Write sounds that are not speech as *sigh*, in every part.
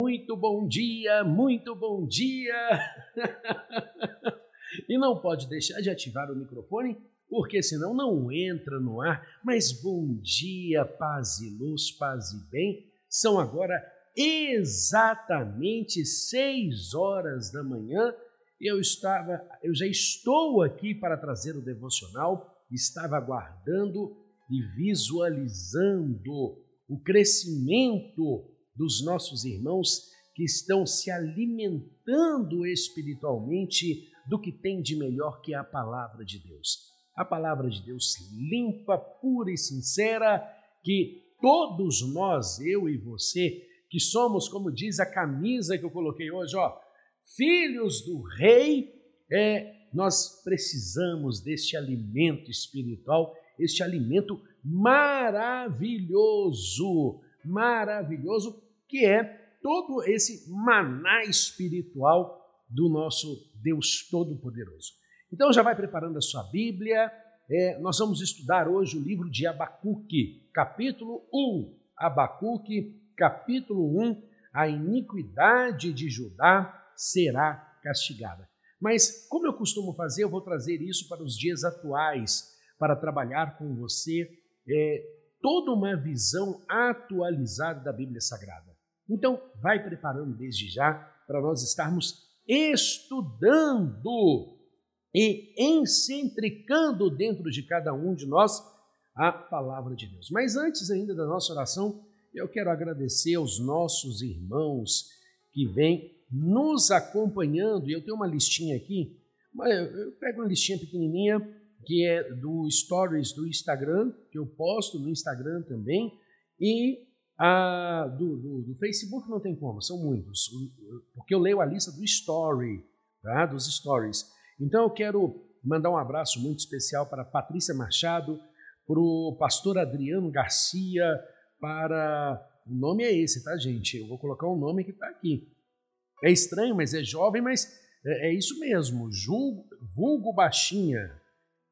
Muito bom dia, muito bom dia! *laughs* e não pode deixar de ativar o microfone, porque senão não entra no ar. Mas bom dia, paz e luz, paz e bem. São agora exatamente seis horas da manhã. Eu estava, eu já estou aqui para trazer o devocional. Estava aguardando e visualizando o crescimento dos nossos irmãos que estão se alimentando espiritualmente do que tem de melhor que a palavra de Deus. A palavra de Deus limpa, pura e sincera, que todos nós, eu e você, que somos, como diz a camisa que eu coloquei hoje, ó, filhos do rei, é, nós precisamos deste alimento espiritual, este alimento maravilhoso, maravilhoso que é todo esse maná espiritual do nosso Deus Todo-Poderoso. Então já vai preparando a sua Bíblia. É, nós vamos estudar hoje o livro de Abacuque, capítulo 1. Abacuque, capítulo 1. A iniquidade de Judá será castigada. Mas, como eu costumo fazer, eu vou trazer isso para os dias atuais, para trabalhar com você é, toda uma visão atualizada da Bíblia Sagrada. Então, vai preparando desde já para nós estarmos estudando e encentricando dentro de cada um de nós a palavra de Deus. Mas antes ainda da nossa oração, eu quero agradecer aos nossos irmãos que vêm nos acompanhando. Eu tenho uma listinha aqui, eu pego uma listinha pequenininha que é do Stories do Instagram, que eu posto no Instagram também, e a, do, do, do, Facebook não tem como, são muitos, porque eu leio a lista do Story, tá? dos Stories. Então eu quero mandar um abraço muito especial para Patrícia Machado, para o pastor Adriano Garcia, para. O nome é esse, tá, gente? Eu vou colocar o um nome que está aqui. É estranho, mas é jovem, mas é, é isso mesmo, Julgo, vulgo baixinha.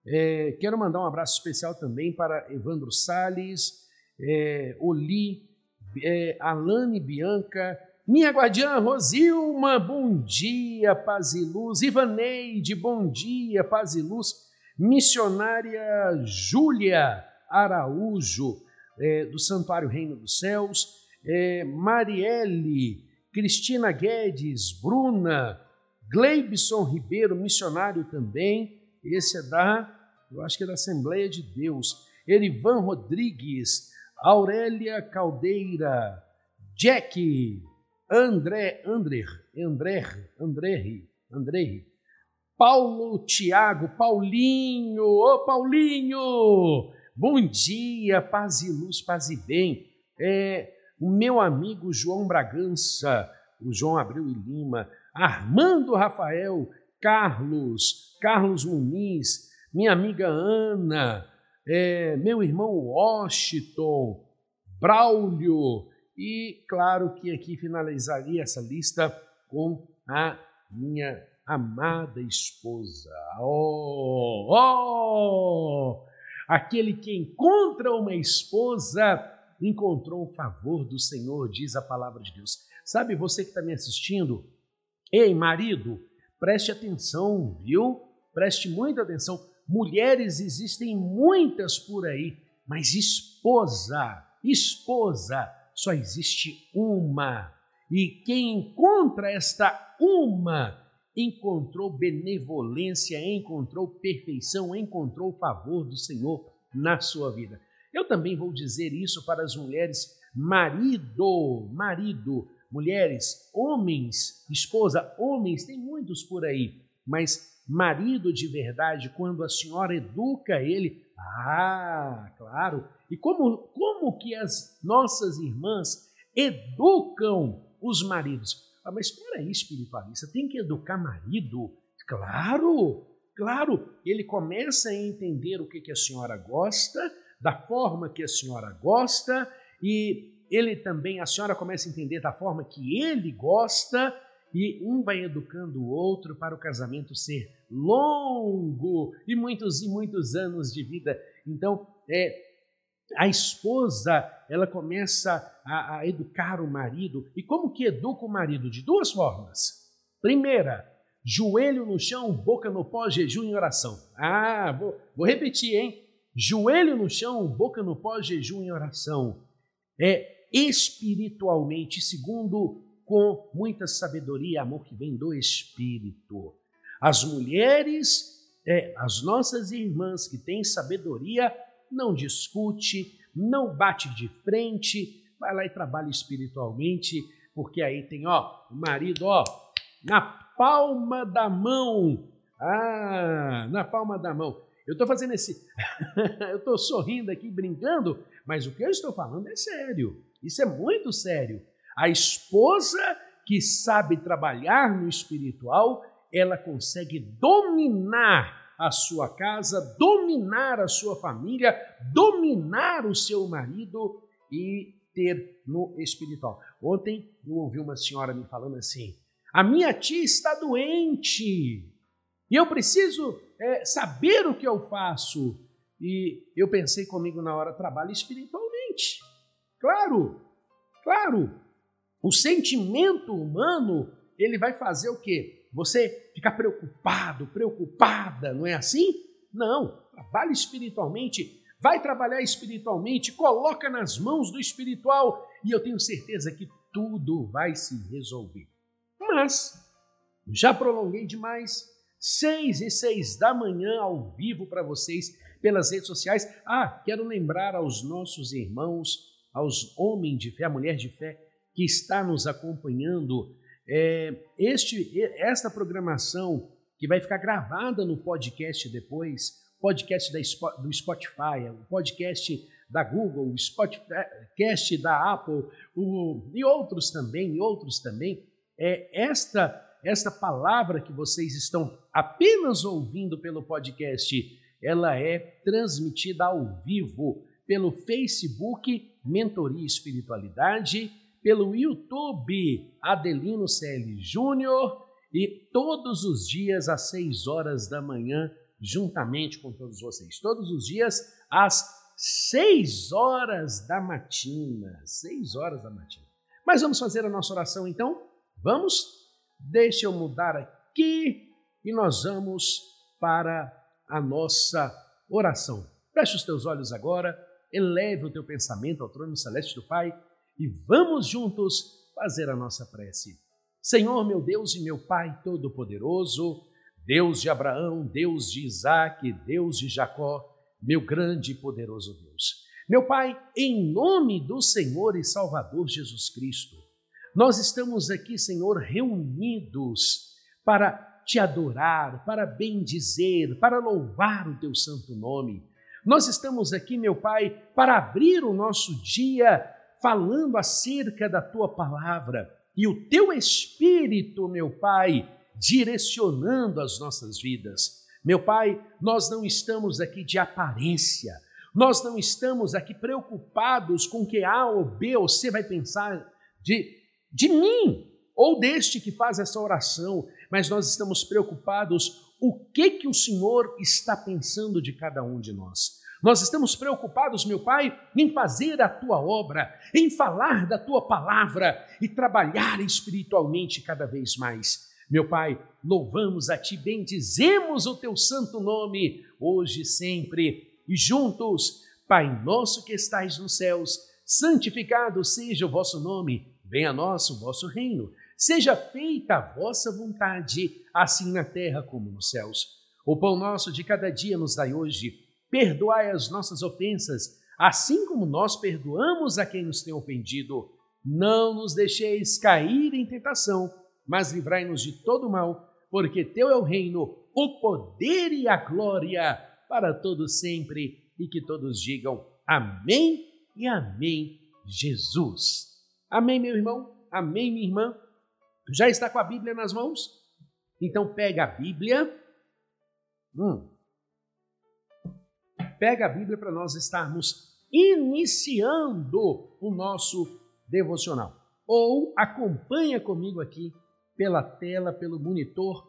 É, quero mandar um abraço especial também para Evandro Sales, é, Oli, é, Alane Bianca, minha guardiã Rosilma, bom dia, paz e luz. Ivaneide, bom dia, paz e luz. Missionária Júlia Araújo, é, do Santuário Reino dos Céus. É, Marielle, Cristina Guedes, Bruna, Gleibson Ribeiro, missionário também. Esse é da eu acho que é da Assembleia de Deus, Erivan Rodrigues, Aurélia Caldeira, Jack, André, André, André, André, André, Paulo Tiago, Paulinho, ô Paulinho, bom dia, paz e luz, paz e bem. É, o meu amigo João Bragança, o João Abreu e Lima, Armando Rafael, Carlos, Carlos Muniz, minha amiga Ana, é, meu irmão Washington, Braulio, e claro que aqui finalizaria essa lista com a minha amada esposa. Oh, oh! Aquele que encontra uma esposa encontrou o favor do Senhor, diz a palavra de Deus. Sabe você que está me assistindo? Ei, marido, preste atenção, viu? Preste muita atenção. Mulheres existem muitas por aí, mas esposa, esposa, só existe uma. E quem encontra esta uma, encontrou benevolência, encontrou perfeição, encontrou favor do Senhor na sua vida. Eu também vou dizer isso para as mulheres, marido, marido, mulheres, homens, esposa, homens, tem muitos por aí, mas marido de verdade, quando a senhora educa ele, ah, claro. E como, como que as nossas irmãs educam os maridos? Ah, mas espera aí, espiritualista, tem que educar marido? Claro, claro. Ele começa a entender o que, que a senhora gosta, da forma que a senhora gosta, e ele também, a senhora começa a entender da forma que ele gosta, e um vai educando o outro para o casamento ser longo e muitos e muitos anos de vida. Então, é a esposa ela começa a, a, educar o marido. E como que educa o marido? De duas formas. Primeira, joelho no chão, boca no pó, jejum e oração. Ah, vou, vou repetir, hein? Joelho no chão, boca no pó, jejum e oração. É espiritualmente, segundo, com muita sabedoria e amor que vem do Espírito. As mulheres, é, as nossas irmãs que têm sabedoria, não discute, não bate de frente, vai lá e trabalha espiritualmente, porque aí tem, ó, o marido, ó, na palma da mão. Ah, na palma da mão. Eu estou fazendo esse. *laughs* eu estou sorrindo aqui, brincando, mas o que eu estou falando é sério. Isso é muito sério. A esposa que sabe trabalhar no espiritual, ela consegue dominar a sua casa, dominar a sua família, dominar o seu marido e ter no espiritual. Ontem eu ouvi uma senhora me falando assim: a minha tia está doente e eu preciso é, saber o que eu faço. E eu pensei comigo na hora: trabalho espiritualmente. Claro, claro. O sentimento humano ele vai fazer o quê? Você ficar preocupado, preocupada, não é assim? Não, trabalhe espiritualmente, vai trabalhar espiritualmente, coloca nas mãos do espiritual e eu tenho certeza que tudo vai se resolver. Mas, já prolonguei demais, seis e seis da manhã ao vivo para vocês pelas redes sociais. Ah, quero lembrar aos nossos irmãos, aos homens de fé, a mulher de fé que está nos acompanhando é, este, esta programação que vai ficar gravada no podcast depois, podcast da, do Spotify, o podcast da Google, o podcast da Apple o, e outros também, e outros também, é esta esta palavra que vocês estão apenas ouvindo pelo podcast, ela é transmitida ao vivo pelo Facebook Mentoria Espiritualidade pelo YouTube Adelino CL Júnior e todos os dias às 6 horas da manhã, juntamente com todos vocês. Todos os dias às 6 horas da matina. 6 horas da matina. Mas vamos fazer a nossa oração então? Vamos? Deixa eu mudar aqui e nós vamos para a nossa oração. Feche os teus olhos agora, eleve o teu pensamento ao trono celeste do Pai e vamos juntos fazer a nossa prece. Senhor, meu Deus e meu Pai Todo-Poderoso, Deus de Abraão, Deus de Isaac, Deus de Jacó, meu grande e poderoso Deus. Meu Pai, em nome do Senhor e Salvador Jesus Cristo, nós estamos aqui, Senhor, reunidos para te adorar, para bendizer, para louvar o teu santo nome. Nós estamos aqui, meu Pai, para abrir o nosso dia falando acerca da tua palavra e o teu espírito, meu Pai, direcionando as nossas vidas. Meu Pai, nós não estamos aqui de aparência, nós não estamos aqui preocupados com que A ou B ou C vai pensar de, de mim ou deste que faz essa oração, mas nós estamos preocupados o que que o Senhor está pensando de cada um de nós. Nós estamos preocupados, meu Pai, em fazer a tua obra, em falar da tua palavra e trabalhar espiritualmente cada vez mais. Meu Pai, louvamos a ti, bendizemos o teu santo nome, hoje e sempre, e juntos, Pai nosso que estais nos céus, santificado seja o vosso nome, venha a nós o vosso reino, seja feita a vossa vontade, assim na terra como nos céus. O pão nosso de cada dia nos dai hoje perdoai as nossas ofensas, assim como nós perdoamos a quem nos tem ofendido. Não nos deixeis cair em tentação, mas livrai-nos de todo mal, porque teu é o reino, o poder e a glória para todos sempre, e que todos digam amém e amém, Jesus. Amém, meu irmão? Amém, minha irmã? Já está com a Bíblia nas mãos? Então pega a Bíblia. Hum, pega a Bíblia para nós estarmos iniciando o nosso devocional. Ou acompanha comigo aqui pela tela, pelo monitor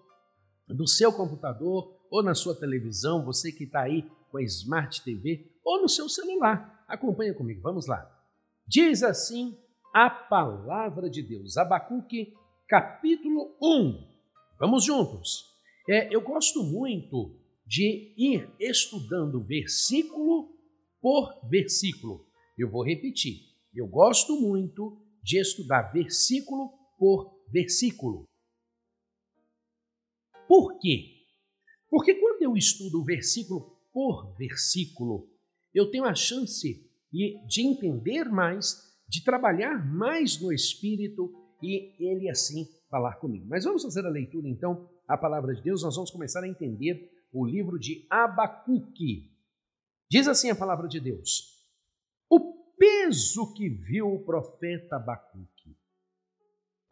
do seu computador ou na sua televisão, você que está aí com a Smart TV ou no seu celular. Acompanha comigo, vamos lá. Diz assim a palavra de Deus, Abacuque, capítulo 1. Vamos juntos. É, eu gosto muito de ir estudando versículo por versículo. Eu vou repetir. Eu gosto muito de estudar versículo por versículo. Por quê? Porque quando eu estudo versículo por versículo, eu tenho a chance de entender mais, de trabalhar mais no Espírito e ele assim falar comigo. Mas vamos fazer a leitura então, a palavra de Deus, nós vamos começar a entender o livro de Abacuque. Diz assim a palavra de Deus: O peso que viu o profeta Abacuque,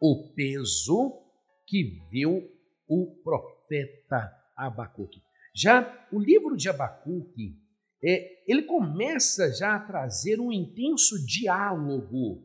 o peso que viu o profeta Abacuque. Já o livro de Abacuque, é, ele começa já a trazer um intenso diálogo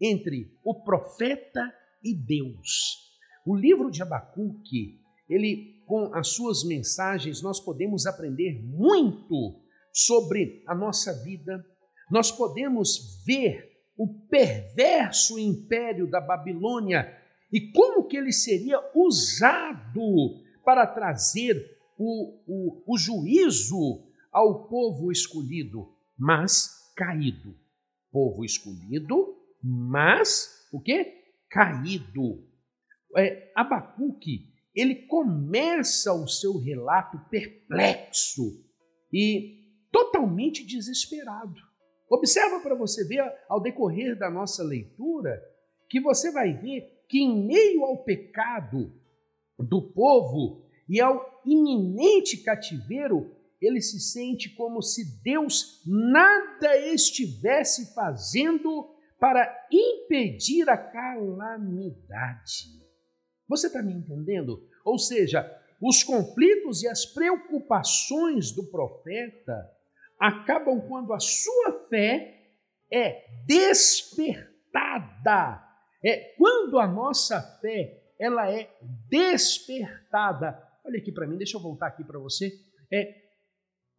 entre o profeta e Deus. O livro de Abacuque, ele com as suas mensagens nós podemos aprender muito sobre a nossa vida. Nós podemos ver o perverso império da Babilônia e como que ele seria usado para trazer o, o, o juízo ao povo escolhido, mas caído. Povo escolhido, mas o que? Caído. É, Abacuque, ele começa o seu relato perplexo e totalmente desesperado. Observa para você ver ao decorrer da nossa leitura que você vai ver que em meio ao pecado do povo e ao iminente cativeiro, ele se sente como se Deus nada estivesse fazendo para impedir a calamidade. Você está me entendendo? Ou seja, os conflitos e as preocupações do profeta acabam quando a sua fé é despertada é quando a nossa fé ela é despertada. Olha aqui para mim, deixa eu voltar aqui para você. É,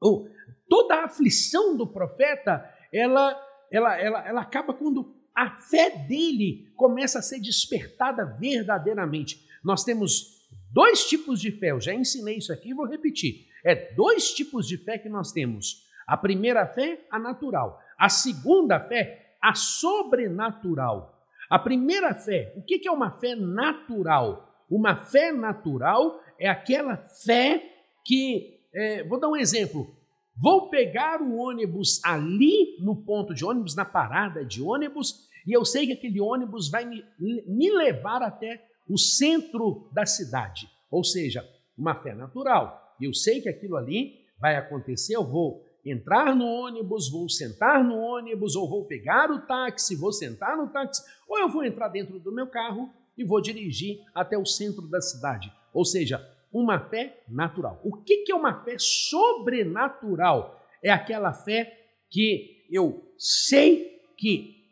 oh, toda a aflição do profeta, ela, ela, ela, ela acaba quando a fé dele começa a ser despertada verdadeiramente. Nós temos dois tipos de fé, eu já ensinei isso aqui e vou repetir. É dois tipos de fé que nós temos. A primeira fé, a natural. A segunda fé, a sobrenatural. A primeira fé, o que é uma fé natural? Uma fé natural é aquela fé que, é, vou dar um exemplo, vou pegar o ônibus ali no ponto de ônibus, na parada de ônibus, e eu sei que aquele ônibus vai me, me levar até o centro da cidade. Ou seja, uma fé natural. Eu sei que aquilo ali vai acontecer, eu vou entrar no ônibus, vou sentar no ônibus, ou vou pegar o táxi, vou sentar no táxi, ou eu vou entrar dentro do meu carro e vou dirigir até o centro da cidade. Ou seja, uma fé natural. O que é uma fé sobrenatural? É aquela fé que eu sei que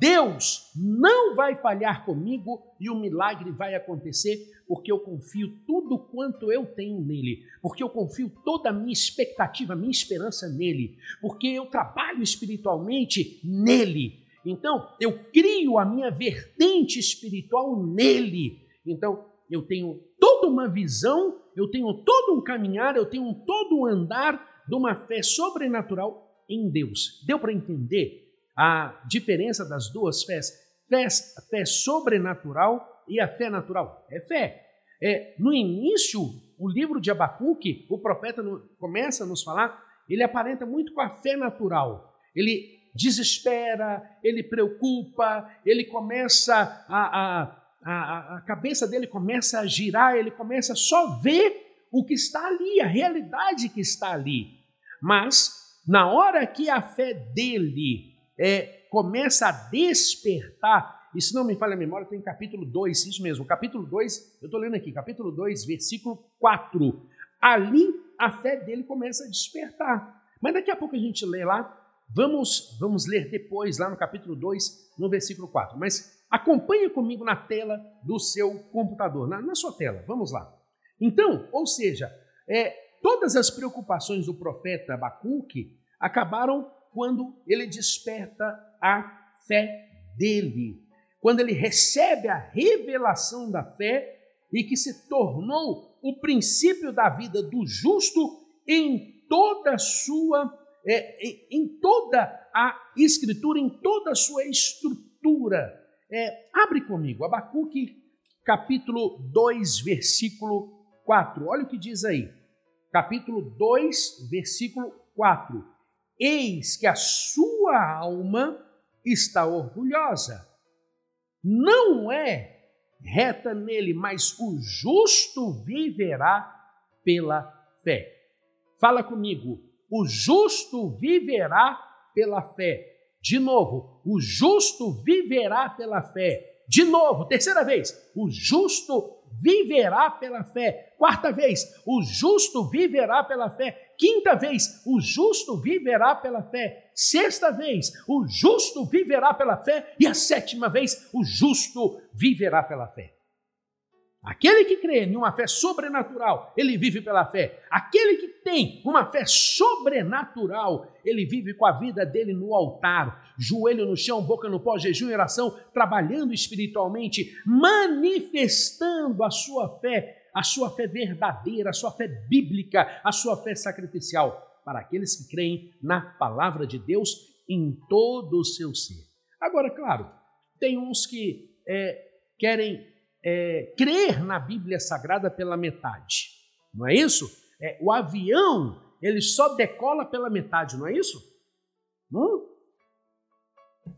Deus não vai falhar comigo e o milagre vai acontecer porque eu confio tudo quanto eu tenho nele, porque eu confio toda a minha expectativa, minha esperança nele, porque eu trabalho espiritualmente nele. Então, eu crio a minha vertente espiritual nele. Então, eu tenho toda uma visão, eu tenho todo um caminhar, eu tenho todo um andar de uma fé sobrenatural em Deus. Deu para entender a diferença das duas fés? Fé, fé sobrenatural e a fé natural. É fé. É, no início, o livro de Abacuque, o profeta no, começa a nos falar, ele aparenta muito com a fé natural. Ele desespera, ele preocupa, ele começa a, a, a, a cabeça dele começa a girar, ele começa a só ver o que está ali, a realidade que está ali. Mas, na hora que a fé dele é, começa a despertar, e se não me falha a memória, tem capítulo 2, isso mesmo, capítulo 2, eu estou lendo aqui, capítulo 2, versículo 4. Ali a fé dele começa a despertar. Mas daqui a pouco a gente lê lá, vamos, vamos ler depois, lá no capítulo 2, no versículo 4. Mas acompanhe comigo na tela do seu computador, na, na sua tela, vamos lá. Então, ou seja, é, todas as preocupações do profeta Abacuque acabaram quando ele desperta a fé dele, quando ele recebe a revelação da fé e que se tornou o princípio da vida do justo em toda a sua é, em toda a escritura, em toda a sua estrutura. É, abre comigo, Abacuque, capítulo 2, versículo 4. Olha o que diz aí. Capítulo 2, versículo 4. Eis que a sua alma está orgulhosa. Não é reta nele, mas o justo viverá pela fé. Fala comigo, o justo viverá pela fé. De novo, o justo viverá pela fé. De novo, terceira vez, o justo viverá pela fé. Quarta vez, o justo viverá pela fé. Quinta vez, o justo viverá pela fé. Sexta vez, o justo viverá pela fé. E a sétima vez, o justo viverá pela fé. Aquele que crê em uma fé sobrenatural, ele vive pela fé. Aquele que tem uma fé sobrenatural, ele vive com a vida dele no altar, joelho no chão, boca no pó, jejum e oração, trabalhando espiritualmente, manifestando a sua fé, a sua fé verdadeira, a sua fé bíblica, a sua fé sacrificial, para aqueles que creem na palavra de Deus em todo o seu ser. Agora, claro, tem uns que é, querem é, crer na Bíblia Sagrada pela metade, não é isso? É, o avião ele só decola pela metade, não é isso? Hum?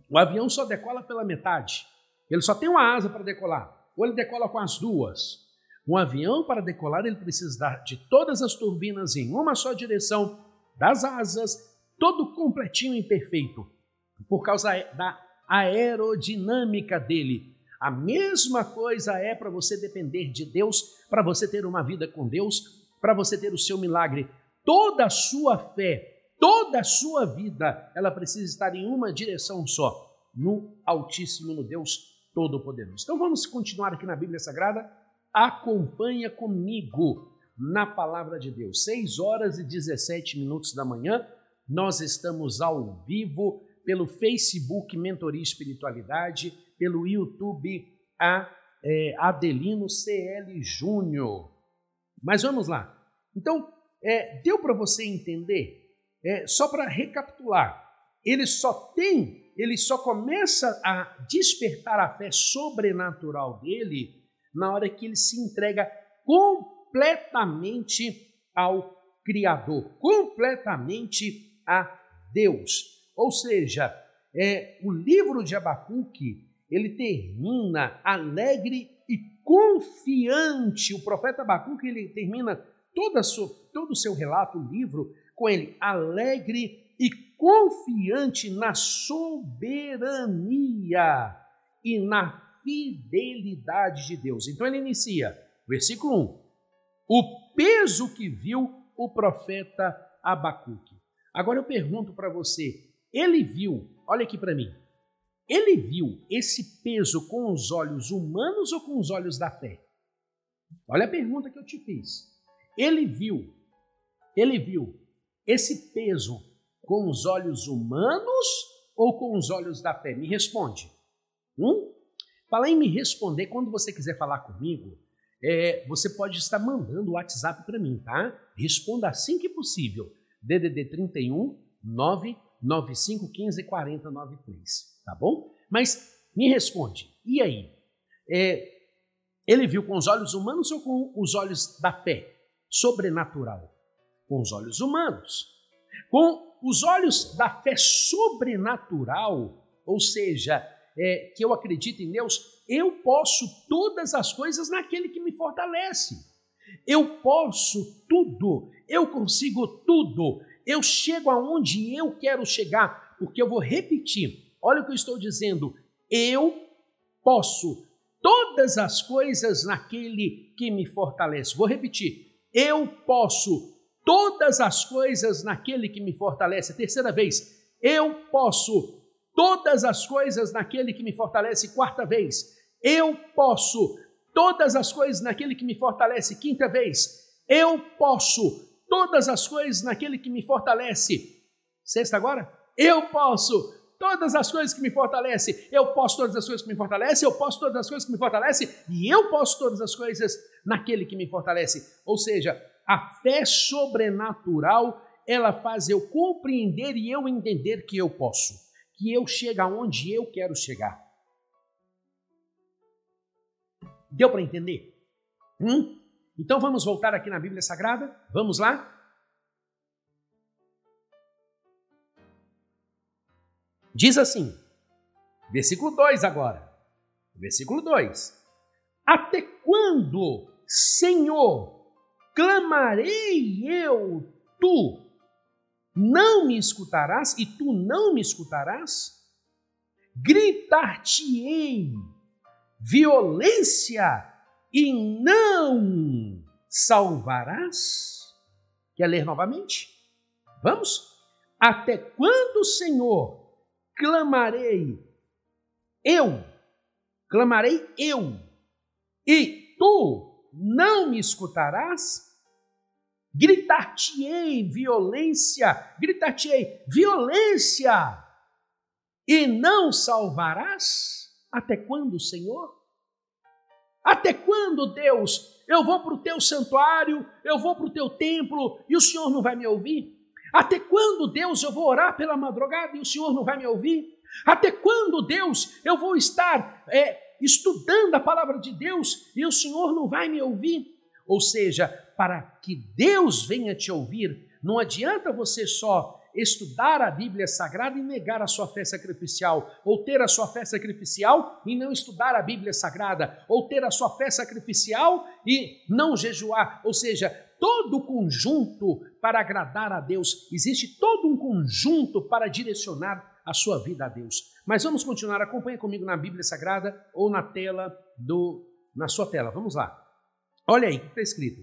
O avião só decola pela metade. Ele só tem uma asa para decolar, ou ele decola com as duas. Um avião, para decolar, ele precisa de todas as turbinas em uma só direção, das asas, todo completinho e perfeito, por causa da aerodinâmica dele. A mesma coisa é para você depender de Deus, para você ter uma vida com Deus, para você ter o seu milagre. Toda a sua fé, toda a sua vida, ela precisa estar em uma direção só, no Altíssimo, no Deus Todo-Poderoso. Então vamos continuar aqui na Bíblia Sagrada. Acompanha comigo na palavra de Deus. 6 horas e 17 minutos da manhã, nós estamos ao vivo pelo Facebook Mentoria Espiritualidade pelo YouTube a é, Adelino CL Júnior. Mas vamos lá. Então, é, deu para você entender? É, só para recapitular, ele só tem, ele só começa a despertar a fé sobrenatural dele na hora que ele se entrega completamente ao Criador, completamente a Deus. Ou seja, é, o livro de Abacuque ele termina alegre e confiante. O profeta Abacuque ele termina toda sua, todo o seu relato, o livro, com ele alegre e confiante na soberania e na fidelidade de Deus. Então ele inicia, versículo 1, o peso que viu o profeta Abacuque. Agora eu pergunto para você, ele viu, olha aqui para mim, ele viu esse peso com os olhos humanos ou com os olhos da fé? Olha a pergunta que eu te fiz. Ele viu, ele viu esse peso com os olhos humanos ou com os olhos da fé? Me responde. Hum? Fala em me responder quando você quiser falar comigo. É, você pode estar mandando o WhatsApp para mim, tá? Responda assim que possível. DDD 31 99515 4093 tá bom? Mas me responde, e aí? É, ele viu com os olhos humanos ou com os olhos da fé? Sobrenatural. Com os olhos humanos. Com os olhos da fé sobrenatural, ou seja, é, que eu acredito em Deus, eu posso todas as coisas naquele que me fortalece. Eu posso tudo, eu consigo tudo, eu chego aonde eu quero chegar, porque eu vou repetir Olha o que eu estou dizendo. Eu posso todas as coisas naquele que me fortalece. Vou repetir. Eu posso todas as coisas naquele que me fortalece. Terceira vez. Eu posso todas as coisas naquele que me fortalece. Quarta vez. Eu posso todas as coisas naquele que me fortalece. Quinta vez. Eu posso todas as coisas naquele que me fortalece. Sexta agora? eu posso todas as coisas que me fortalecem, eu posso todas as coisas que me fortalecem, eu posso todas as coisas que me fortalecem, e eu posso todas as coisas naquele que me fortalece. Ou seja, a fé sobrenatural, ela faz eu compreender e eu entender que eu posso, que eu chego aonde eu quero chegar. Deu para entender? Hum? Então vamos voltar aqui na Bíblia Sagrada? Vamos lá? Diz assim, versículo 2 agora. Versículo 2: Até quando, Senhor, clamarei eu, tu não me escutarás e tu não me escutarás? Gritar-te-ei violência e não salvarás? Quer ler novamente? Vamos? Até quando, Senhor, clamarei eu, clamarei eu, e tu não me escutarás? Gritar-te-ei violência, gritar-te-ei violência, e não salvarás? Até quando, Senhor? Até quando, Deus? Eu vou para o teu santuário, eu vou para o teu templo e o Senhor não vai me ouvir? Até quando, Deus, eu vou orar pela madrugada e o Senhor não vai me ouvir? Até quando, Deus, eu vou estar é, estudando a palavra de Deus e o Senhor não vai me ouvir? Ou seja, para que Deus venha te ouvir, não adianta você só estudar a Bíblia Sagrada e negar a sua fé sacrificial, ou ter a sua fé sacrificial e não estudar a Bíblia Sagrada, ou ter a sua fé sacrificial e não jejuar. Ou seja, todo o conjunto para agradar a Deus, existe todo um conjunto para direcionar a sua vida a Deus. Mas vamos continuar, acompanha comigo na Bíblia Sagrada ou na tela do na sua tela. Vamos lá. Olha aí o que está escrito.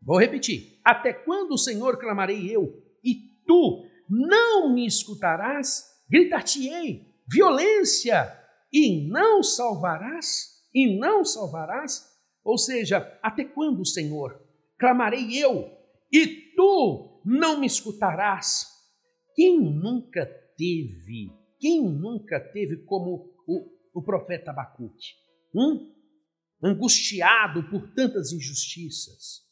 Vou repetir. Até quando, Senhor, clamarei eu e tu não me escutarás? Gritar-te-ei violência e não salvarás? E não salvarás? Ou seja, até quando, Senhor? Clamarei eu, e tu não me escutarás. Quem nunca teve, quem nunca teve como o, o profeta Abacuque? Hum? Angustiado por tantas injustiças.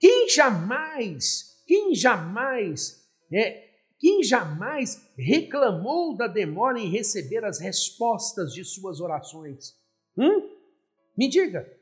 Quem jamais, quem jamais, é, quem jamais reclamou da demora em receber as respostas de suas orações? Hum? Me diga,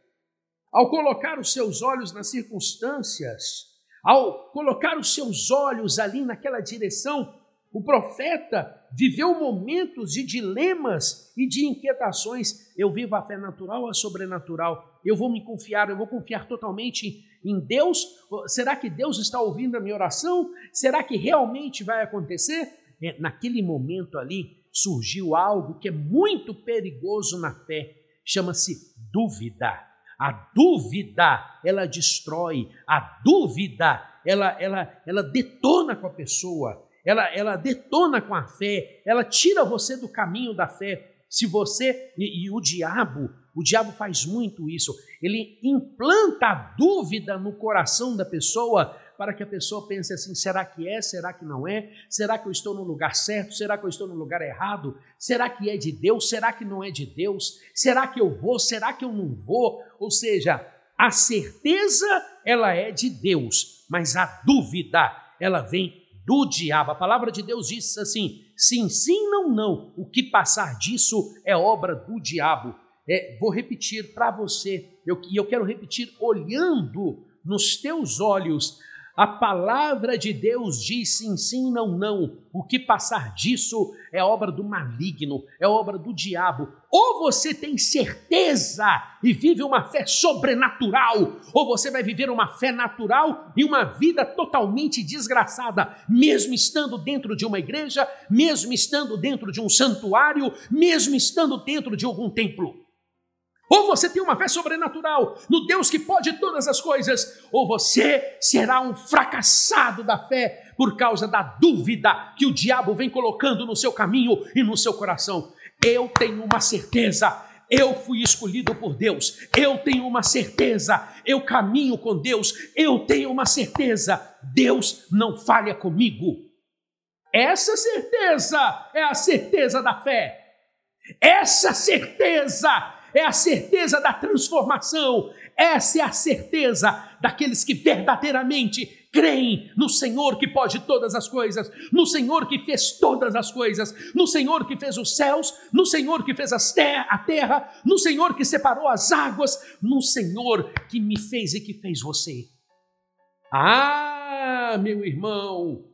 ao colocar os seus olhos nas circunstâncias, ao colocar os seus olhos ali naquela direção, o profeta viveu momentos de dilemas e de inquietações. Eu vivo a fé natural ou a sobrenatural? Eu vou me confiar, eu vou confiar totalmente em Deus? Será que Deus está ouvindo a minha oração? Será que realmente vai acontecer? É, naquele momento ali surgiu algo que é muito perigoso na fé, chama-se dúvida. A dúvida, ela destrói, a dúvida, ela, ela, ela detona com a pessoa, ela, ela detona com a fé, ela tira você do caminho da fé. Se você, e, e o diabo, o diabo faz muito isso, ele implanta a dúvida no coração da pessoa para que a pessoa pense assim: será que é? Será que não é? Será que eu estou no lugar certo? Será que eu estou no lugar errado? Será que é de Deus? Será que não é de Deus? Será que eu vou? Será que eu não vou? Ou seja, a certeza ela é de Deus, mas a dúvida ela vem do diabo. A palavra de Deus diz assim: sim, sim, não, não. O que passar disso é obra do diabo. É, vou repetir para você, e eu, eu quero repetir olhando nos teus olhos a palavra de Deus diz sim, sim, não, não. O que passar disso é obra do maligno, é obra do diabo. Ou você tem certeza e vive uma fé sobrenatural, ou você vai viver uma fé natural e uma vida totalmente desgraçada, mesmo estando dentro de uma igreja, mesmo estando dentro de um santuário, mesmo estando dentro de algum templo. Ou você tem uma fé sobrenatural no Deus que pode todas as coisas, ou você será um fracassado da fé por causa da dúvida que o diabo vem colocando no seu caminho e no seu coração. Eu tenho uma certeza, eu fui escolhido por Deus, eu tenho uma certeza, eu caminho com Deus, eu tenho uma certeza, Deus não falha comigo. Essa certeza é a certeza da fé. Essa certeza é a certeza da transformação. Essa é a certeza daqueles que verdadeiramente creem no Senhor que pode todas as coisas, no Senhor que fez todas as coisas, no Senhor que fez os céus, no Senhor que fez ter a terra, no Senhor que separou as águas, no Senhor que me fez e que fez você. Ah, meu irmão,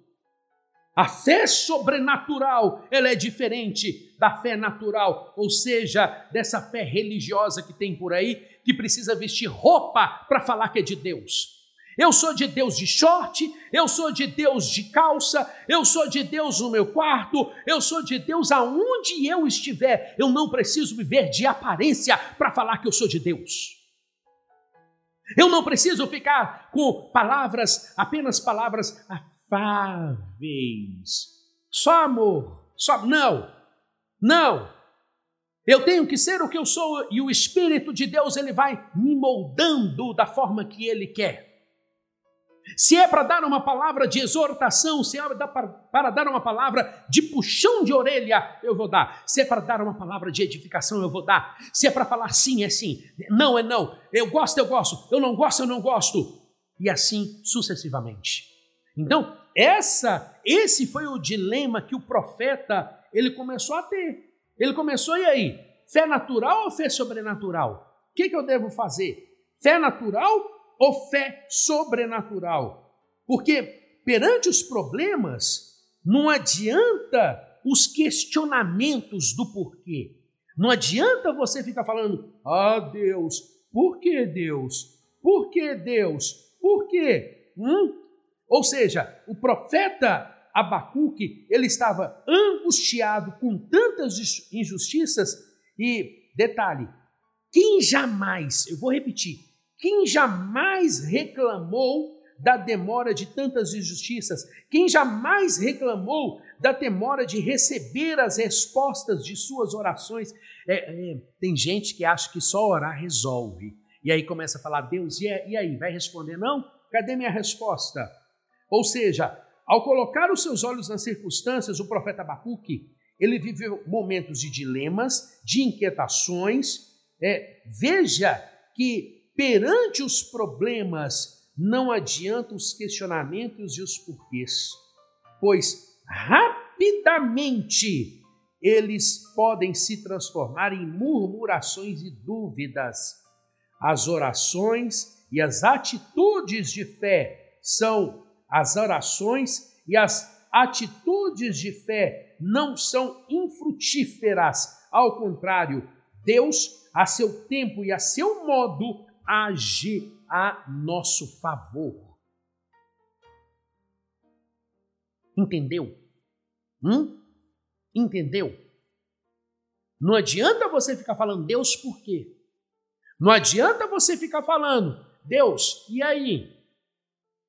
a fé sobrenatural, ela é diferente da fé natural, ou seja, dessa fé religiosa que tem por aí, que precisa vestir roupa para falar que é de Deus. Eu sou de Deus de short, eu sou de Deus de calça, eu sou de Deus no meu quarto, eu sou de Deus aonde eu estiver. Eu não preciso viver de aparência para falar que eu sou de Deus. Eu não preciso ficar com palavras, apenas palavras afáveis. Só amor, só não. Não. Eu tenho que ser o que eu sou e o espírito de Deus ele vai me moldando da forma que ele quer. Se é para dar uma palavra de exortação, se é para dar uma palavra de puxão de orelha, eu vou dar. Se é para dar uma palavra de edificação, eu vou dar. Se é para falar sim, é sim. Não, é não. Eu gosto, eu gosto. Eu não gosto, eu não gosto. E assim sucessivamente. Então, essa, esse foi o dilema que o profeta ele começou a ter. Ele começou, e aí? Fé natural ou fé sobrenatural? O que, que eu devo fazer? Fé natural ou fé sobrenatural? Porque perante os problemas, não adianta os questionamentos do porquê. Não adianta você ficar falando, ah, Deus, por que Deus? Por que Deus? Por quê? Hum? Ou seja, o profeta Abacuque, ele estava angustiado com tantas injustiças e, detalhe, quem jamais, eu vou repetir, quem jamais reclamou da demora de tantas injustiças? Quem jamais reclamou da demora de receber as respostas de suas orações? É, é, tem gente que acha que só orar resolve. E aí começa a falar, Deus, e, e aí, vai responder? Não? Cadê minha resposta? Ou seja, ao colocar os seus olhos nas circunstâncias, o profeta Abacuque, ele viveu momentos de dilemas, de inquietações. É, veja que perante os problemas, não adianta os questionamentos e os porquês, pois rapidamente eles podem se transformar em murmurações e dúvidas. As orações e as atitudes de fé são as orações e as atitudes de fé não são infrutíferas. Ao contrário, Deus, a seu tempo e a seu modo, age a nosso favor. Entendeu? Hum? Entendeu? Não adianta você ficar falando Deus por quê? Não adianta você ficar falando Deus, e aí?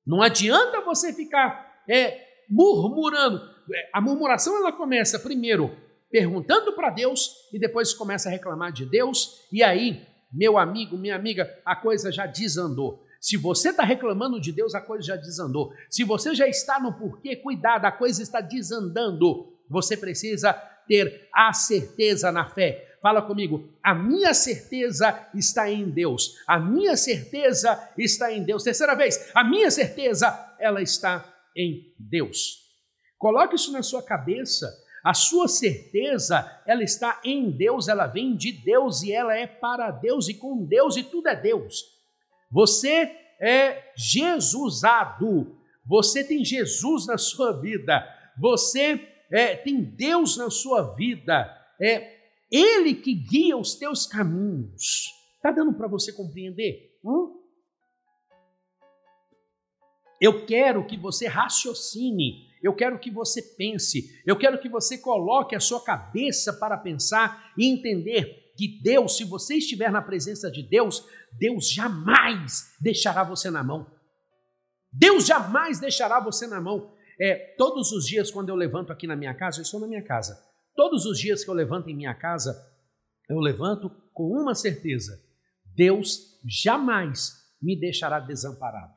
Não adianta você ficar é, murmurando. É, a murmuração ela começa primeiro perguntando para Deus e depois começa a reclamar de Deus, e aí meu amigo, minha amiga, a coisa já desandou. Se você está reclamando de Deus, a coisa já desandou. Se você já está no porquê, cuidado, a coisa está desandando. Você precisa ter a certeza na fé. Fala comigo, a minha certeza está em Deus. A minha certeza está em Deus. Terceira vez, a minha certeza, ela está em Deus. Coloque isso na sua cabeça a sua certeza, ela está em Deus, ela vem de Deus e ela é para Deus e com Deus e tudo é Deus. Você é Jesusado. Você tem Jesus na sua vida. Você é, tem Deus na sua vida. É Ele que guia os teus caminhos. Está dando para você compreender? Hum? Eu quero que você raciocine eu quero que você pense, eu quero que você coloque a sua cabeça para pensar e entender que Deus, se você estiver na presença de Deus, Deus jamais deixará você na mão. Deus jamais deixará você na mão. É, todos os dias, quando eu levanto aqui na minha casa, eu estou na minha casa. Todos os dias que eu levanto em minha casa, eu levanto com uma certeza: Deus jamais me deixará desamparado.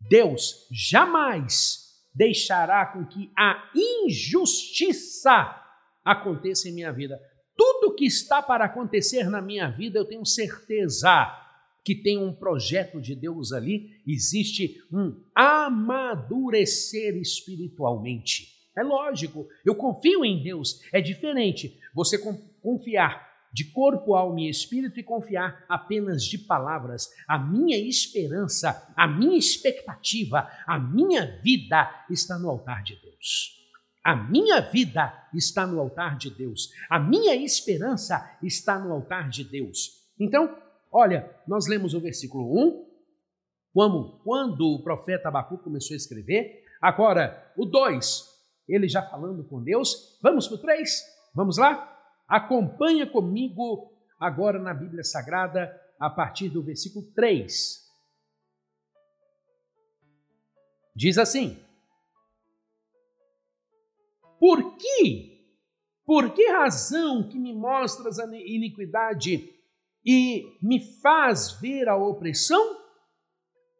Deus jamais deixará com que a injustiça aconteça em minha vida. Tudo que está para acontecer na minha vida, eu tenho certeza que tem um projeto de Deus ali, existe um amadurecer espiritualmente. É lógico, eu confio em Deus, é diferente você confiar de corpo, alma e espírito e confiar apenas de palavras. A minha esperança, a minha expectativa, a minha vida está no altar de Deus. A minha vida está no altar de Deus. A minha esperança está no altar de Deus. Então, olha, nós lemos o versículo 1, como quando o profeta Abacu começou a escrever. Agora, o 2, ele já falando com Deus. Vamos para o 3? Vamos lá? Acompanha comigo agora na Bíblia Sagrada, a partir do versículo 3. Diz assim: Por que, por que razão que me mostras a iniquidade e me faz ver a opressão?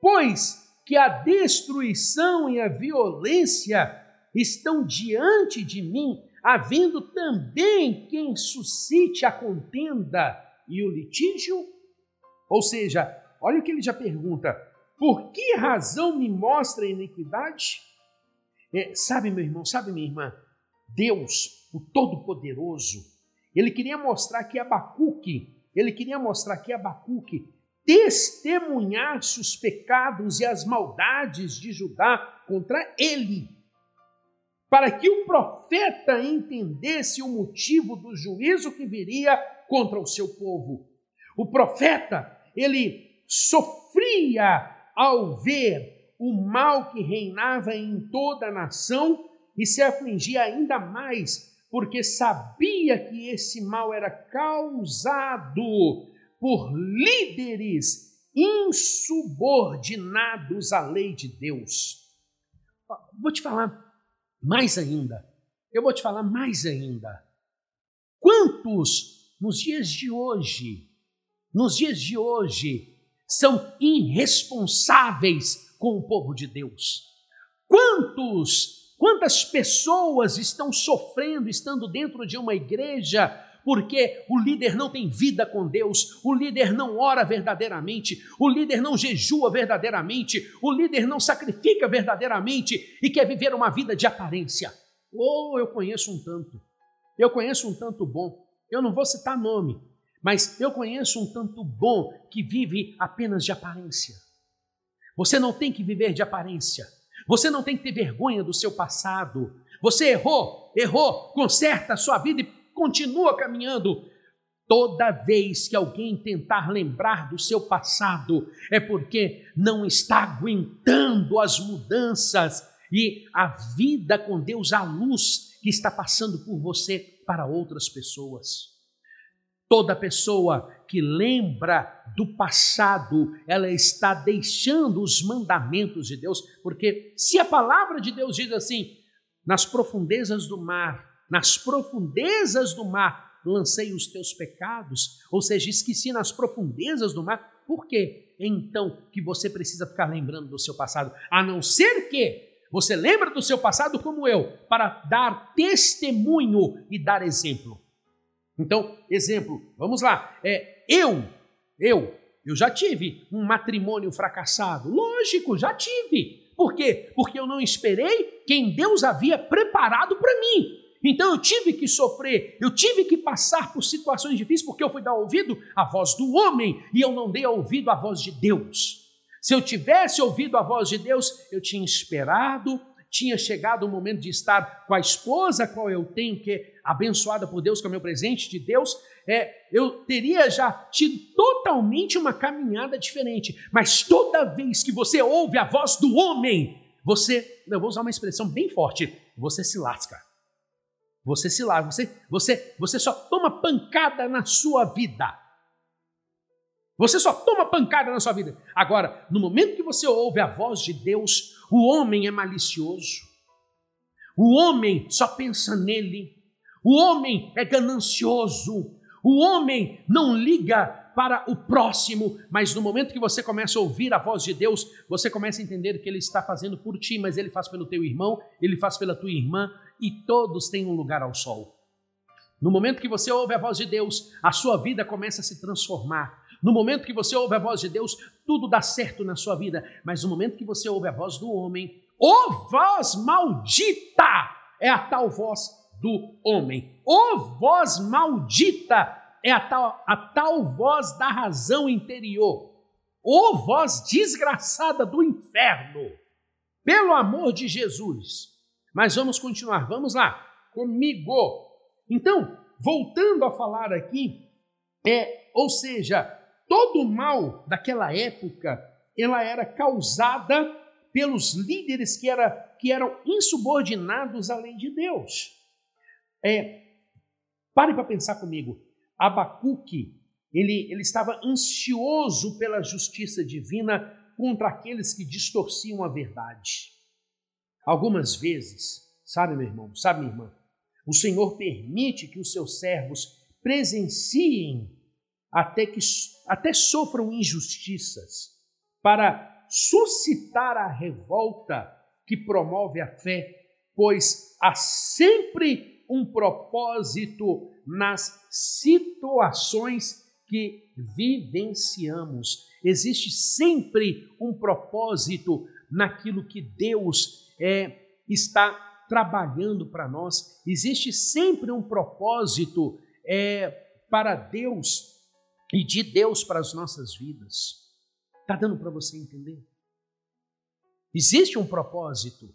Pois que a destruição e a violência estão diante de mim havendo também quem suscite a contenda e o litígio? Ou seja, olha o que ele já pergunta: por que razão me mostra a iniquidade? É, sabe, meu irmão, sabe, minha irmã, Deus, o Todo-Poderoso, ele queria mostrar que Abacuque, ele queria mostrar que Abacuque testemunhasse os pecados e as maldades de Judá contra ele para que o profeta entendesse o motivo do juízo que viria contra o seu povo. O profeta, ele sofria ao ver o mal que reinava em toda a nação e se afligia ainda mais, porque sabia que esse mal era causado por líderes insubordinados à lei de Deus. Vou te falar, mais ainda, eu vou te falar mais ainda. Quantos nos dias de hoje, nos dias de hoje, são irresponsáveis com o povo de Deus? Quantos, quantas pessoas estão sofrendo estando dentro de uma igreja porque o líder não tem vida com Deus, o líder não ora verdadeiramente, o líder não jejua verdadeiramente, o líder não sacrifica verdadeiramente e quer viver uma vida de aparência. Oh, eu conheço um tanto, eu conheço um tanto bom, eu não vou citar nome, mas eu conheço um tanto bom que vive apenas de aparência. Você não tem que viver de aparência. Você não tem que ter vergonha do seu passado. Você errou, errou, conserta a sua vida e continua caminhando. Toda vez que alguém tentar lembrar do seu passado, é porque não está aguentando as mudanças e a vida com Deus, a luz que está passando por você para outras pessoas. Toda pessoa que lembra do passado, ela está deixando os mandamentos de Deus, porque se a palavra de Deus diz assim: nas profundezas do mar nas profundezas do mar lancei os teus pecados, ou seja, esqueci nas profundezas do mar. Por quê? Então que você precisa ficar lembrando do seu passado, a não ser que você lembra do seu passado como eu, para dar testemunho e dar exemplo. Então, exemplo, vamos lá. É, eu, eu, eu já tive um matrimônio fracassado. Lógico, já tive. Por quê? Porque eu não esperei quem Deus havia preparado para mim. Então eu tive que sofrer, eu tive que passar por situações difíceis porque eu fui dar ouvido à voz do homem e eu não dei ouvido à voz de Deus. Se eu tivesse ouvido a voz de Deus, eu tinha esperado, tinha chegado o momento de estar com a esposa, qual eu tenho, que é abençoada por Deus, que é o meu presente de Deus, é, eu teria já tido totalmente uma caminhada diferente. Mas toda vez que você ouve a voz do homem, você, eu vou usar uma expressão bem forte, você se lasca. Você se larga, você, você, você só toma pancada na sua vida. Você só toma pancada na sua vida. Agora, no momento que você ouve a voz de Deus, o homem é malicioso. O homem só pensa nele. O homem é ganancioso. O homem não liga para o próximo, mas no momento que você começa a ouvir a voz de Deus, você começa a entender que Ele está fazendo por ti, mas Ele faz pelo teu irmão, Ele faz pela tua irmã, e todos têm um lugar ao sol. No momento que você ouve a voz de Deus, a sua vida começa a se transformar. No momento que você ouve a voz de Deus, tudo dá certo na sua vida. Mas no momento que você ouve a voz do homem, ô voz maldita é a tal voz do homem. Ô voz maldita é a tal, a tal voz da razão interior. Ô voz desgraçada do inferno. Pelo amor de Jesus. Mas vamos continuar, vamos lá, comigo. Então, voltando a falar aqui, é, ou seja, todo o mal daquela época, ela era causada pelos líderes que, era, que eram insubordinados à lei de Deus. É, pare para pensar comigo. Abacuque, ele, ele estava ansioso pela justiça divina contra aqueles que distorciam a verdade. Algumas vezes, sabe, meu irmão, sabe, minha irmã, o Senhor permite que os seus servos presenciem até que até sofram injustiças para suscitar a revolta que promove a fé, pois há sempre um propósito nas situações que vivenciamos. Existe sempre um propósito naquilo que Deus é, está trabalhando para nós. Existe sempre um propósito é, para Deus e de Deus para as nossas vidas. Está dando para você entender? Existe um propósito.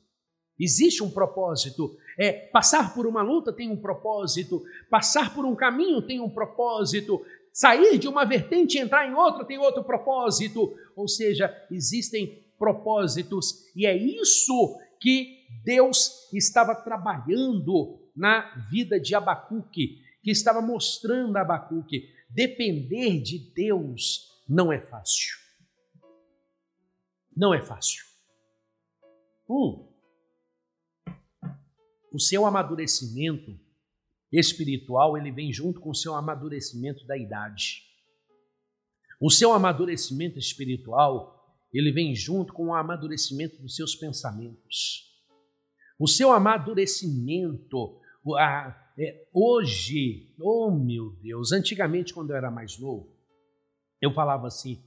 Existe um propósito. É, passar por uma luta tem um propósito. Passar por um caminho tem um propósito. Sair de uma vertente e entrar em outra tem outro propósito. Ou seja, existem propósitos. E é isso que Deus estava trabalhando na vida de Abacuque, que estava mostrando a Abacuque. Depender de Deus não é fácil. Não é fácil. Um, o seu amadurecimento espiritual, ele vem junto com o seu amadurecimento da idade. O seu amadurecimento espiritual, ele vem junto com o amadurecimento dos seus pensamentos. O seu amadurecimento, a, é, hoje, oh meu Deus, antigamente quando eu era mais novo, eu falava assim: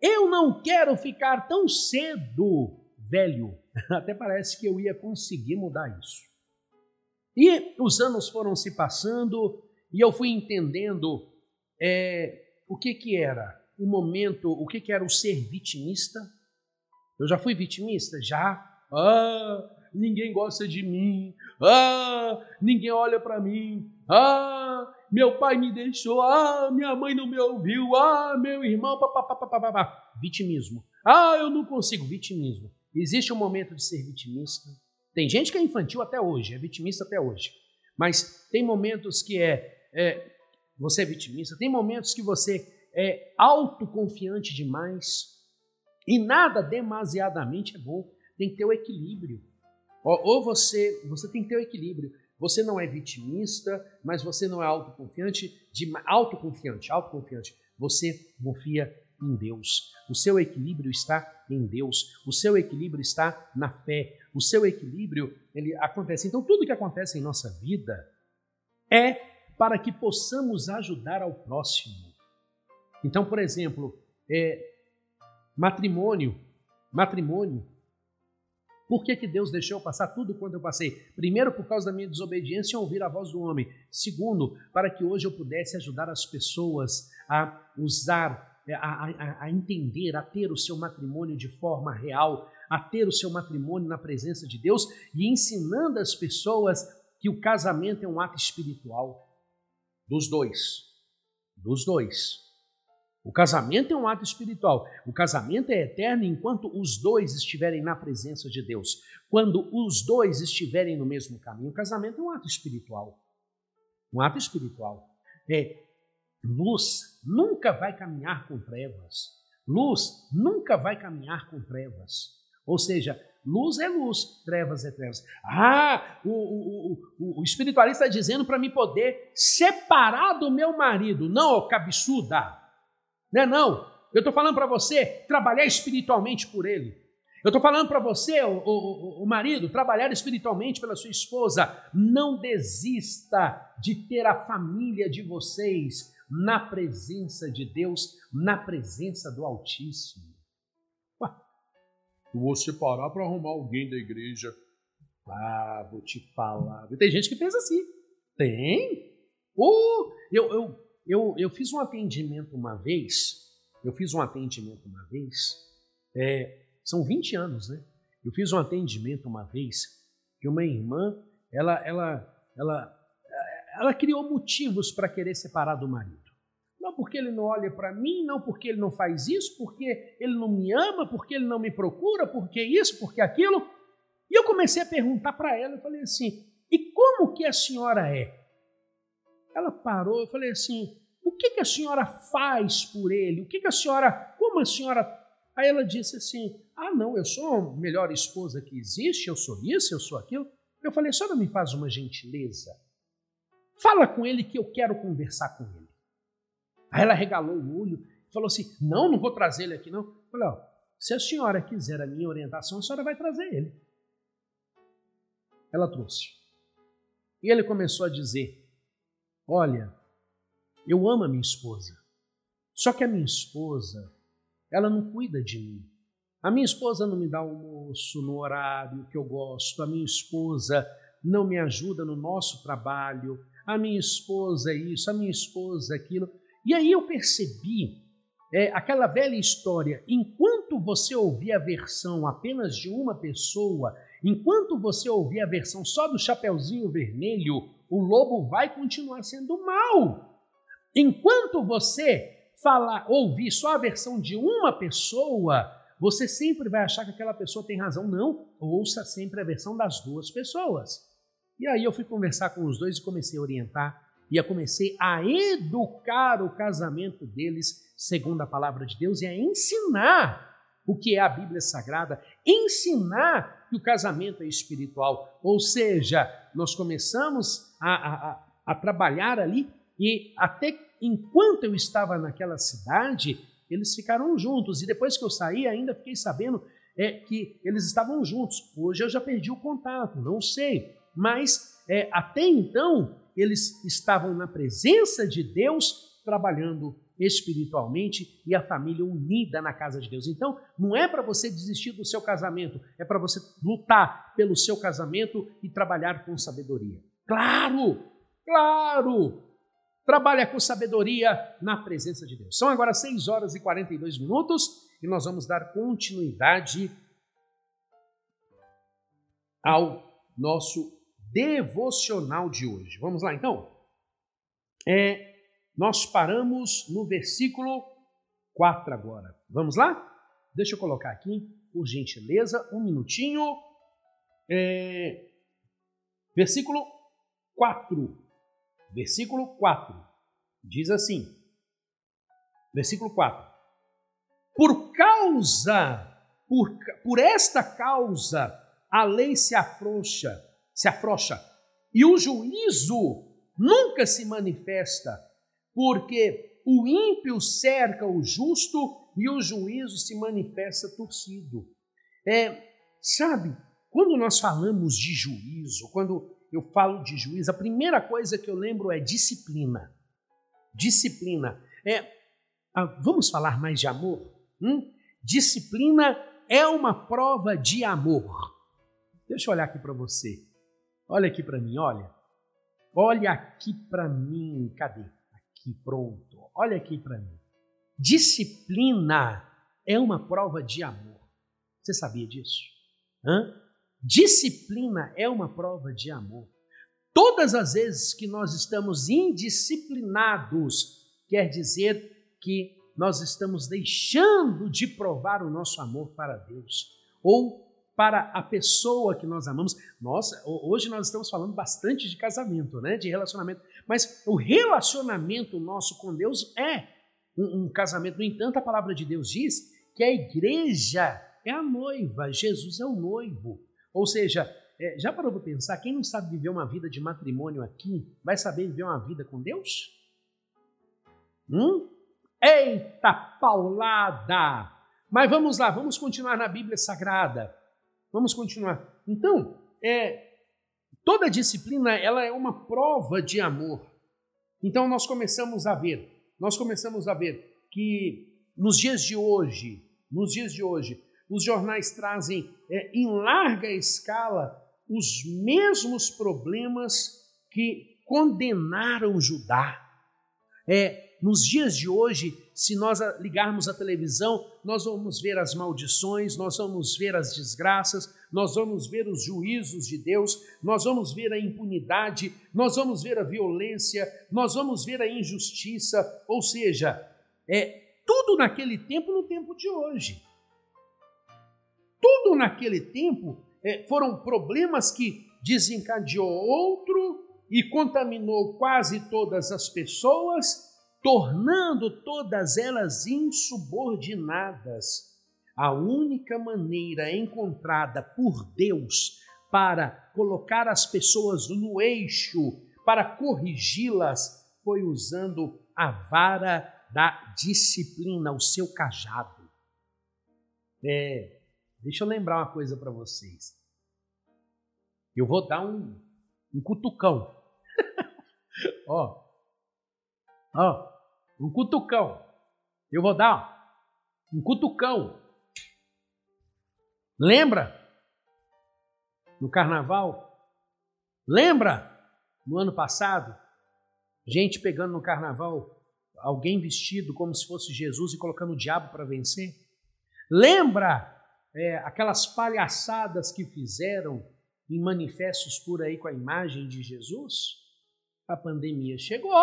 eu não quero ficar tão cedo velho. *laughs* Até parece que eu ia conseguir mudar isso. E os anos foram se passando e eu fui entendendo é, o que, que era o momento, o que, que era o ser vitimista. Eu já fui vitimista? Já. Ah, ninguém gosta de mim. Ah, ninguém olha para mim. Ah, meu pai me deixou. Ah, minha mãe não me ouviu. Ah, meu irmão. Papapá. Vitimismo. Ah, eu não consigo. Vitimismo. Existe um momento de ser vitimista. Tem gente que é infantil até hoje, é vitimista até hoje. Mas tem momentos que é, é você é vitimista, tem momentos que você é autoconfiante demais. E nada demasiadamente é bom. Tem que ter o equilíbrio. Ou você, você tem que ter o equilíbrio. Você não é vitimista, mas você não é autoconfiante, de, autoconfiante, autoconfiante. Você confia em Deus. O seu equilíbrio está em Deus. O seu equilíbrio está na fé. O seu equilíbrio ele acontece. Então tudo que acontece em nossa vida é para que possamos ajudar ao próximo. Então, por exemplo, é, matrimônio, matrimônio. Por que, que Deus deixou eu passar tudo quanto eu passei? Primeiro, por causa da minha desobediência em ouvir a voz do homem. Segundo, para que hoje eu pudesse ajudar as pessoas a usar, é, a, a, a entender, a ter o seu matrimônio de forma real, a ter o seu matrimônio na presença de Deus e ensinando as pessoas que o casamento é um ato espiritual dos dois. Dos dois. O casamento é um ato espiritual. O casamento é eterno enquanto os dois estiverem na presença de Deus. Quando os dois estiverem no mesmo caminho, o casamento é um ato espiritual. Um ato espiritual. É, luz nunca vai caminhar com trevas. Luz nunca vai caminhar com trevas. Ou seja, luz é luz, trevas é trevas. Ah, o, o, o, o espiritualista está dizendo para me poder separar do meu marido. Não, cabeçuda. Não é não. Eu estou falando para você trabalhar espiritualmente por ele. Eu estou falando para você, o, o, o, marido, trabalhar espiritualmente pela sua esposa. Não desista de ter a família de vocês na presença de Deus, na presença do Altíssimo. vou separar para arrumar alguém da igreja. Ah, vou te falar. Tem gente que pensa assim. Tem. Uh, eu, eu, eu, eu fiz um atendimento uma vez. Eu fiz um atendimento uma vez. É, são 20 anos, né? Eu fiz um atendimento uma vez que uma irmã, ela, ela, ela, ela criou motivos para querer separar do marido. Não porque ele não olha para mim, não porque ele não faz isso, porque ele não me ama, porque ele não me procura, porque isso, porque aquilo. E eu comecei a perguntar para ela, eu falei assim: "E como que a senhora é?" Ela parou, eu falei assim: "O que que a senhora faz por ele? O que que a senhora, como a senhora Aí ela disse assim: Ah, não, eu sou a melhor esposa que existe, eu sou isso, eu sou aquilo. Eu falei: A senhora me faz uma gentileza? Fala com ele que eu quero conversar com ele. Aí ela regalou o olho e falou assim: Não, não vou trazer ele aqui, não. Eu falei: Ó, se a senhora quiser a minha orientação, a senhora vai trazer ele. Ela trouxe. E ele começou a dizer: Olha, eu amo a minha esposa. Só que a minha esposa ela não cuida de mim. A minha esposa não me dá almoço no horário que eu gosto, a minha esposa não me ajuda no nosso trabalho, a minha esposa é isso, a minha esposa é aquilo. E aí eu percebi é, aquela velha história: enquanto você ouvir a versão apenas de uma pessoa, enquanto você ouvir a versão só do Chapeuzinho Vermelho, o lobo vai continuar sendo mal. Enquanto você falar, ouvir só a versão de uma pessoa, você sempre vai achar que aquela pessoa tem razão. Não, ouça sempre a versão das duas pessoas. E aí eu fui conversar com os dois e comecei a orientar e eu comecei a educar o casamento deles segundo a palavra de Deus e a ensinar o que é a Bíblia Sagrada, ensinar que o casamento é espiritual. Ou seja, nós começamos a, a, a trabalhar ali e até enquanto eu estava naquela cidade, eles ficaram juntos. E depois que eu saí, ainda fiquei sabendo é, que eles estavam juntos. Hoje eu já perdi o contato, não sei. Mas é, até então, eles estavam na presença de Deus, trabalhando espiritualmente e a família unida na casa de Deus. Então, não é para você desistir do seu casamento, é para você lutar pelo seu casamento e trabalhar com sabedoria. Claro, claro, Trabalha com sabedoria na presença de Deus. São agora 6 horas e 42 minutos e nós vamos dar continuidade ao nosso devocional de hoje. Vamos lá então? É, nós paramos no versículo 4 agora. Vamos lá? Deixa eu colocar aqui, por gentileza, um minutinho. É, versículo 4 versículo 4, diz assim: versículo 4: Por causa, por, por esta causa, a lei se afrouxa, se afrouxa, e o juízo nunca se manifesta, porque o ímpio cerca o justo e o juízo se manifesta torcido. É, sabe, quando nós falamos de juízo, quando eu falo de juízo, a primeira coisa que eu lembro é disciplina. Disciplina. É, ah, vamos falar mais de amor? Hum? Disciplina é uma prova de amor. Deixa eu olhar aqui para você. Olha aqui para mim, olha. Olha aqui para mim. Cadê? Aqui, pronto. Olha aqui para mim. Disciplina é uma prova de amor. Você sabia disso? Hã? Disciplina é uma prova de amor. Todas as vezes que nós estamos indisciplinados, quer dizer que nós estamos deixando de provar o nosso amor para Deus ou para a pessoa que nós amamos. Nossa, hoje nós estamos falando bastante de casamento, né, de relacionamento, mas o relacionamento nosso com Deus é um, um casamento. No entanto, a palavra de Deus diz que a igreja é a noiva, Jesus é o noivo. Ou seja, é, já parou para pensar, quem não sabe viver uma vida de matrimônio aqui, vai saber viver uma vida com Deus? Hum? Eita paulada! Mas vamos lá, vamos continuar na Bíblia Sagrada. Vamos continuar. Então, é, toda disciplina ela é uma prova de amor. Então nós começamos a ver, nós começamos a ver que nos dias de hoje, nos dias de hoje, os jornais trazem é, em larga escala os mesmos problemas que condenaram Judá. É, nos dias de hoje, se nós ligarmos a televisão, nós vamos ver as maldições, nós vamos ver as desgraças, nós vamos ver os juízos de Deus, nós vamos ver a impunidade, nós vamos ver a violência, nós vamos ver a injustiça, ou seja, é tudo naquele tempo no tempo de hoje. Tudo naquele tempo é, foram problemas que desencadeou outro e contaminou quase todas as pessoas, tornando todas elas insubordinadas. A única maneira encontrada por Deus para colocar as pessoas no eixo, para corrigi-las, foi usando a vara da disciplina, o seu cajado. É, Deixa eu lembrar uma coisa para vocês. Eu vou dar um, um cutucão. *laughs* ó, ó, um cutucão. Eu vou dar um cutucão. Lembra? No carnaval? Lembra? No ano passado? Gente pegando no carnaval alguém vestido como se fosse Jesus e colocando o diabo para vencer? Lembra é, aquelas palhaçadas que fizeram em manifestos por aí com a imagem de Jesus, a pandemia chegou.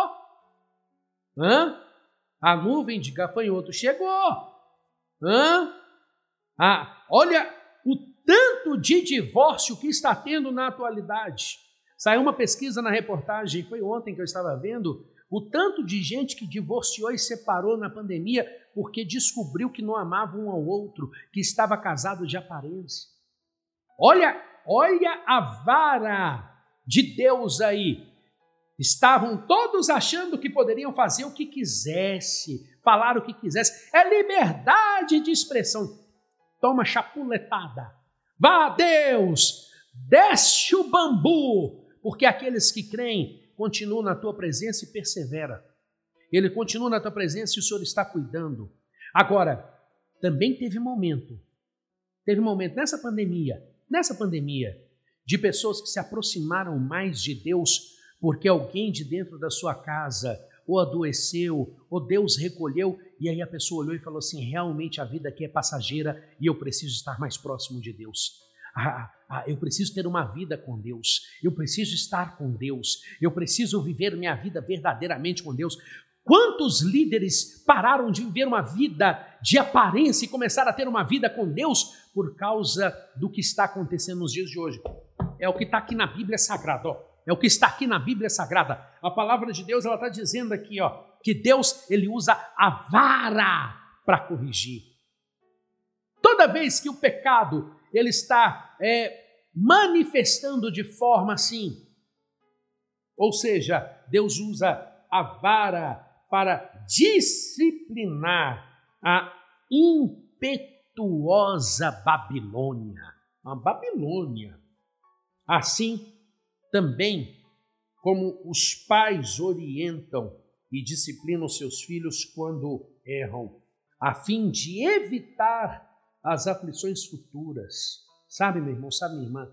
Hã? A nuvem de gafanhoto chegou. Hã? Ah, olha o tanto de divórcio que está tendo na atualidade. Saiu uma pesquisa na reportagem, foi ontem que eu estava vendo, o tanto de gente que divorciou e separou na pandemia porque descobriu que não amava um ao outro, que estava casado de aparência. Olha, olha a vara de Deus aí. Estavam todos achando que poderiam fazer o que quisesse, falar o que quisesse. É liberdade de expressão. Toma chapuletada. Vá Deus, desce o bambu, porque aqueles que creem continua na tua presença e persevera. Ele continua na tua presença e o Senhor está cuidando. Agora, também teve momento, teve momento nessa pandemia, nessa pandemia, de pessoas que se aproximaram mais de Deus porque alguém de dentro da sua casa ou adoeceu, ou Deus recolheu, e aí a pessoa olhou e falou assim: realmente a vida aqui é passageira e eu preciso estar mais próximo de Deus. Ah, ah, eu preciso ter uma vida com Deus, eu preciso estar com Deus, eu preciso viver minha vida verdadeiramente com Deus. Quantos líderes pararam de viver uma vida de aparência e começaram a ter uma vida com Deus por causa do que está acontecendo nos dias de hoje? É o que está aqui na Bíblia Sagrada, ó. É o que está aqui na Bíblia Sagrada. A palavra de Deus ela está dizendo aqui, ó, que Deus ele usa a vara para corrigir. Toda vez que o pecado ele está é, manifestando de forma assim. Ou seja, Deus usa a vara para disciplinar a impetuosa Babilônia. A Babilônia. Assim, também como os pais orientam e disciplinam seus filhos quando erram, a fim de evitar as aflições futuras. Sabe, meu irmão, sabe, minha irmã?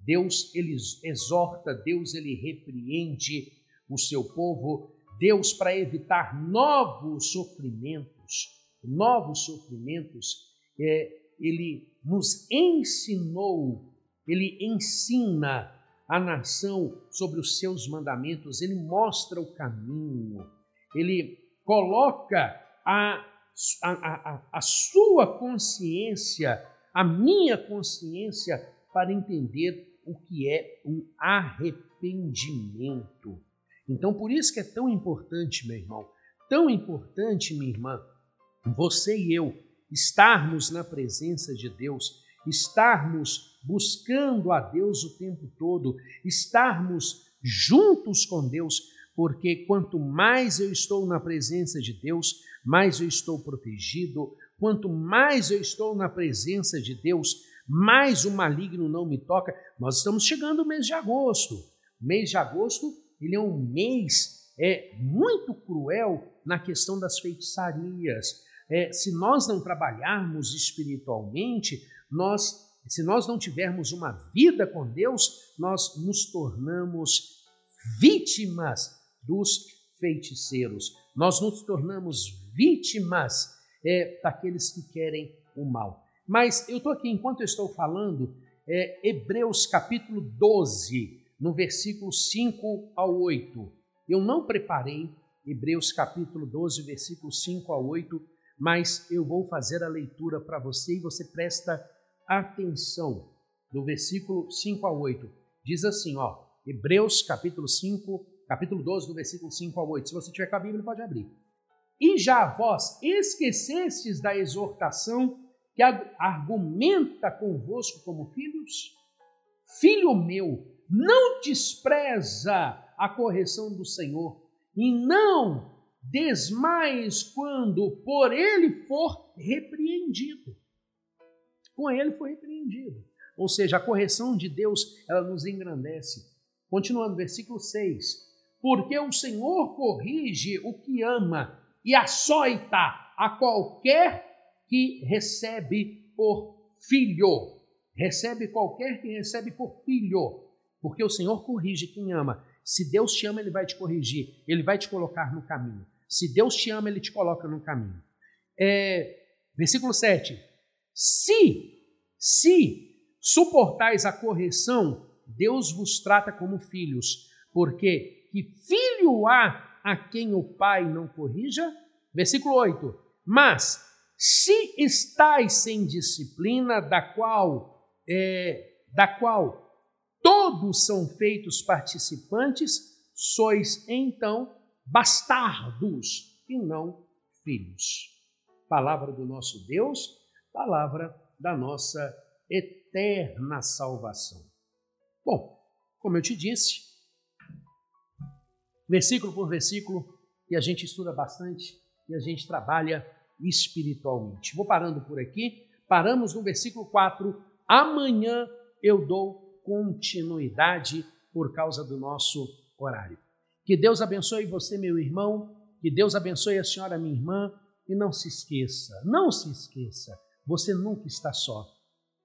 Deus, ele exorta, Deus, ele repreende o seu povo, Deus, para evitar novos sofrimentos, novos sofrimentos, é, ele nos ensinou, ele ensina a nação sobre os seus mandamentos, ele mostra o caminho, ele coloca a a, a, a sua consciência, a minha consciência, para entender o que é o arrependimento. Então, por isso que é tão importante, meu irmão, tão importante, minha irmã, você e eu estarmos na presença de Deus, estarmos buscando a Deus o tempo todo, estarmos juntos com Deus, porque quanto mais eu estou na presença de Deus, mais eu estou protegido, quanto mais eu estou na presença de Deus, mais o maligno não me toca. Nós estamos chegando no mês de agosto. O mês de agosto, ele é um mês é muito cruel na questão das feitiçarias. É, se nós não trabalharmos espiritualmente, nós, se nós não tivermos uma vida com Deus, nós nos tornamos vítimas dos feiticeiros. Nós nos tornamos vítimas é, daqueles que querem o mal. Mas eu estou aqui, enquanto eu estou falando, é, Hebreus capítulo 12, no versículo 5 ao 8. Eu não preparei Hebreus capítulo 12, versículo 5 a 8, mas eu vou fazer a leitura para você e você presta atenção. Do versículo 5 a 8. Diz assim, ó, Hebreus capítulo 5, capítulo 12, do versículo 5 ao 8. Se você tiver com a Bíblia, pode abrir. E já vós esquecestes da exortação que argumenta convosco como filhos? Filho meu, não despreza a correção do Senhor, e não desmais quando por ele for repreendido. Com ele foi repreendido. Ou seja, a correção de Deus, ela nos engrandece. Continuando, versículo 6 porque o Senhor corrige o que ama e açoita a qualquer que recebe por filho. Recebe qualquer que recebe por filho, porque o Senhor corrige quem ama. Se Deus te ama, Ele vai te corrigir, Ele vai te colocar no caminho. Se Deus te ama, Ele te coloca no caminho. É, versículo 7. Se, se suportais a correção, Deus vos trata como filhos, porque que filho há a quem o pai não corrija? Versículo 8. Mas se estáis sem disciplina, da qual é, da qual todos são feitos participantes, sois então bastardos e não filhos. Palavra do nosso Deus, palavra da nossa eterna salvação. Bom, como eu te disse, versículo por versículo, e a gente estuda bastante e a gente trabalha espiritualmente. Vou parando por aqui. Paramos no versículo 4. Amanhã eu dou continuidade por causa do nosso horário. Que Deus abençoe você, meu irmão. Que Deus abençoe a senhora, minha irmã. E não se esqueça, não se esqueça, você nunca está só.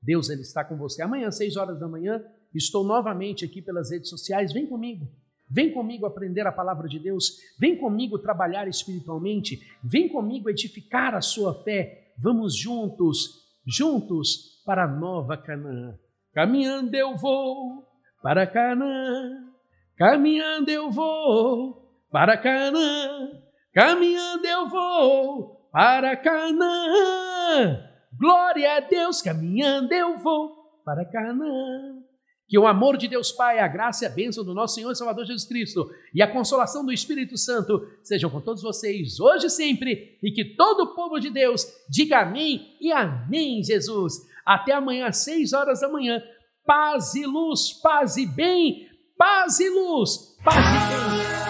Deus ele está com você. Amanhã, às 6 horas da manhã, estou novamente aqui pelas redes sociais. Vem comigo. Vem comigo aprender a palavra de Deus, vem comigo trabalhar espiritualmente, vem comigo edificar a sua fé. Vamos juntos, juntos para a nova Canaã. Caminhando eu vou para Canaã, caminhando eu vou para Canaã, caminhando eu vou para Canaã. Glória a Deus, caminhando eu vou para Canaã. Que o amor de Deus Pai, a graça e a bênção do nosso Senhor e Salvador Jesus Cristo e a consolação do Espírito Santo sejam com todos vocês hoje e sempre, e que todo o povo de Deus diga amém e amém, Jesus. Até amanhã, às seis horas da manhã. Paz e luz, paz e bem, paz e luz, paz e bem.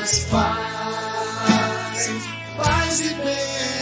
Paz, paz, paz e bem,